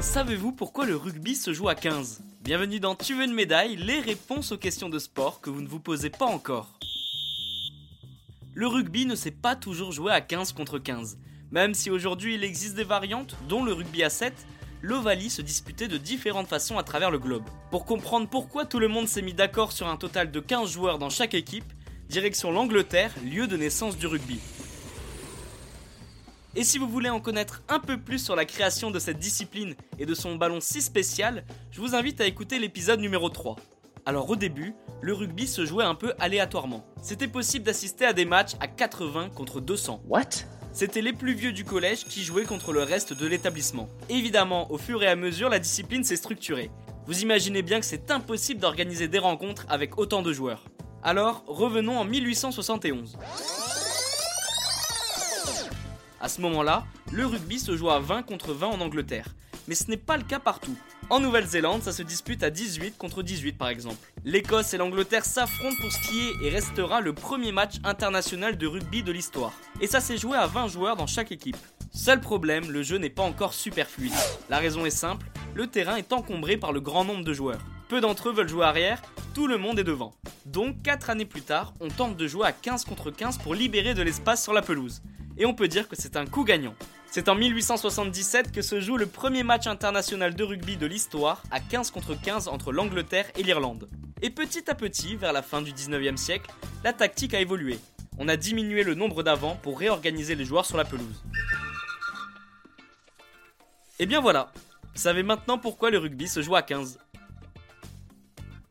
Savez-vous pourquoi le rugby se joue à 15 Bienvenue dans Tu veux une médaille, les réponses aux questions de sport que vous ne vous posez pas encore. Le rugby ne s'est pas toujours joué à 15 contre 15. Même si aujourd'hui il existe des variantes, dont le rugby à 7, l'Ovalie se disputait de différentes façons à travers le globe. Pour comprendre pourquoi tout le monde s'est mis d'accord sur un total de 15 joueurs dans chaque équipe, direction l'Angleterre, lieu de naissance du rugby. Et si vous voulez en connaître un peu plus sur la création de cette discipline et de son ballon si spécial, je vous invite à écouter l'épisode numéro 3. Alors au début, le rugby se jouait un peu aléatoirement. C'était possible d'assister à des matchs à 80 contre 200. What? C'était les plus vieux du collège qui jouaient contre le reste de l'établissement. Évidemment, au fur et à mesure, la discipline s'est structurée. Vous imaginez bien que c'est impossible d'organiser des rencontres avec autant de joueurs. Alors, revenons en 1871. À ce moment-là, le rugby se joue à 20 contre 20 en Angleterre. Mais ce n'est pas le cas partout. En Nouvelle-Zélande, ça se dispute à 18 contre 18 par exemple. L'Écosse et l'Angleterre s'affrontent pour ce qui est et restera le premier match international de rugby de l'histoire. Et ça s'est joué à 20 joueurs dans chaque équipe. Seul problème, le jeu n'est pas encore super fluide. La raison est simple, le terrain est encombré par le grand nombre de joueurs. Peu d'entre eux veulent jouer arrière, tout le monde est devant. Donc 4 années plus tard, on tente de jouer à 15 contre 15 pour libérer de l'espace sur la pelouse et on peut dire que c'est un coup gagnant. C'est en 1877 que se joue le premier match international de rugby de l'histoire à 15 contre 15 entre l'Angleterre et l'Irlande. Et petit à petit, vers la fin du 19e siècle, la tactique a évolué. On a diminué le nombre d'avants pour réorganiser les joueurs sur la pelouse. Et bien voilà, vous savez maintenant pourquoi le rugby se joue à 15.